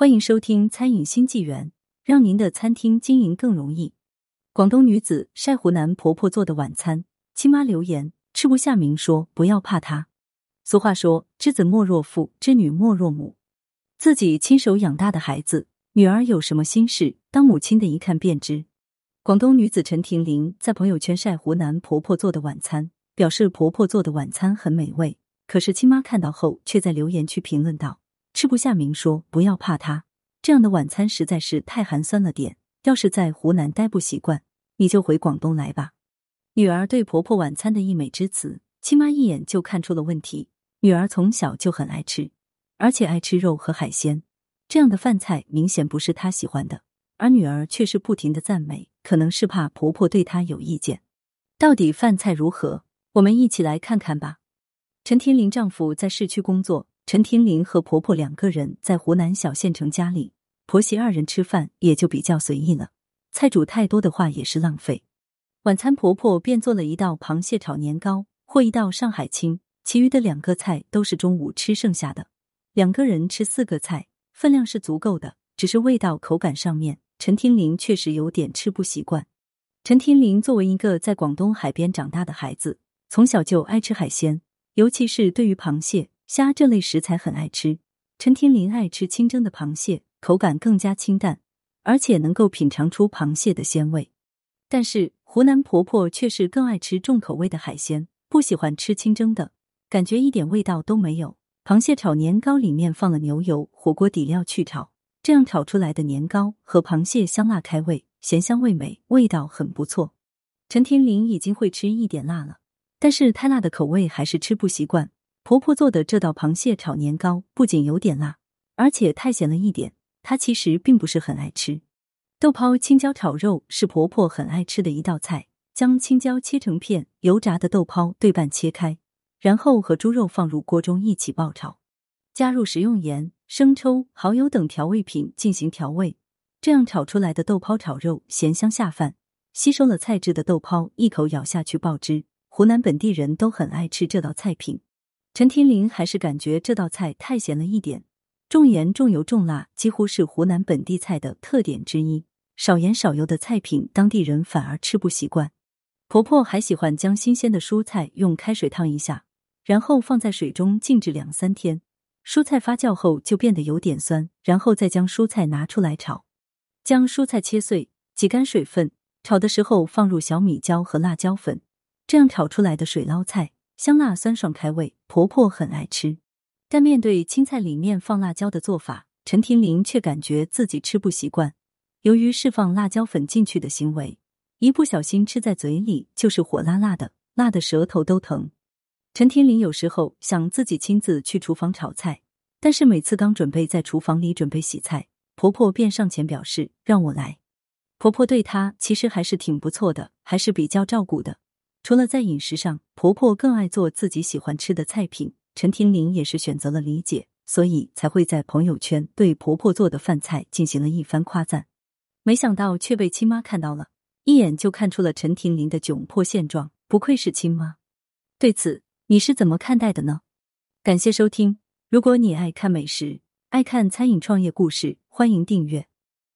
欢迎收听《餐饮新纪元》，让您的餐厅经营更容易。广东女子晒湖南婆婆做的晚餐，亲妈留言吃不下，明说不要怕她。俗话说：“知子莫若父，知女莫若母。”自己亲手养大的孩子，女儿有什么心事，当母亲的一看便知。广东女子陈婷玲在朋友圈晒湖南婆婆做的晚餐，表示婆婆做的晚餐很美味。可是亲妈看到后，却在留言区评论道。吃不下，明说不要怕他。这样的晚餐实在是太寒酸了点。要是在湖南待不习惯，你就回广东来吧。女儿对婆婆晚餐的溢美之词，亲妈一眼就看出了问题。女儿从小就很爱吃，而且爱吃肉和海鲜，这样的饭菜明显不是她喜欢的。而女儿却是不停的赞美，可能是怕婆婆对她有意见。到底饭菜如何？我们一起来看看吧。陈天林丈夫在市区工作。陈婷玲和婆婆两个人在湖南小县城家里，婆媳二人吃饭也就比较随意了。菜煮太多的话也是浪费。晚餐婆婆便做了一道螃蟹炒年糕或一道上海青，其余的两个菜都是中午吃剩下的。两个人吃四个菜，分量是足够的，只是味道口感上面，陈婷玲确实有点吃不习惯。陈婷玲作为一个在广东海边长大的孩子，从小就爱吃海鲜，尤其是对于螃蟹。虾这类食材很爱吃，陈天林爱吃清蒸的螃蟹，口感更加清淡，而且能够品尝出螃蟹的鲜味。但是湖南婆婆却是更爱吃重口味的海鲜，不喜欢吃清蒸的，感觉一点味道都没有。螃蟹炒年糕里面放了牛油，火锅底料去炒，这样炒出来的年糕和螃蟹香辣开胃，咸香味美，味道很不错。陈天林已经会吃一点辣了，但是太辣的口味还是吃不习惯。婆婆做的这道螃蟹炒年糕不仅有点辣，而且太咸了一点。她其实并不是很爱吃。豆泡青椒炒肉是婆婆很爱吃的一道菜。将青椒切成片，油炸的豆泡对半切开，然后和猪肉放入锅中一起爆炒，加入食用盐、生抽、蚝油等调味品进行调味。这样炒出来的豆泡炒肉咸香下饭，吸收了菜汁的豆泡一口咬下去爆汁。湖南本地人都很爱吃这道菜品。陈天林还是感觉这道菜太咸了一点，重盐重油重辣几乎是湖南本地菜的特点之一。少盐少油的菜品，当地人反而吃不习惯。婆婆还喜欢将新鲜的蔬菜用开水烫一下，然后放在水中静置两三天，蔬菜发酵后就变得有点酸，然后再将蔬菜拿出来炒。将蔬菜切碎，挤干水分，炒的时候放入小米椒和辣椒粉，这样炒出来的水捞菜。香辣酸爽开胃，婆婆很爱吃。但面对青菜里面放辣椒的做法，陈婷玲却感觉自己吃不习惯。由于释放辣椒粉进去的行为，一不小心吃在嘴里就是火辣辣的，辣的舌头都疼。陈婷玲有时候想自己亲自去厨房炒菜，但是每次刚准备在厨房里准备洗菜，婆婆便上前表示让我来。婆婆对她其实还是挺不错的，还是比较照顾的。除了在饮食上，婆婆更爱做自己喜欢吃的菜品。陈婷玲也是选择了理解，所以才会在朋友圈对婆婆做的饭菜进行了一番夸赞。没想到却被亲妈看到了，一眼就看出了陈婷玲的窘迫现状。不愧是亲妈，对此你是怎么看待的呢？感谢收听，如果你爱看美食，爱看餐饮创业故事，欢迎订阅。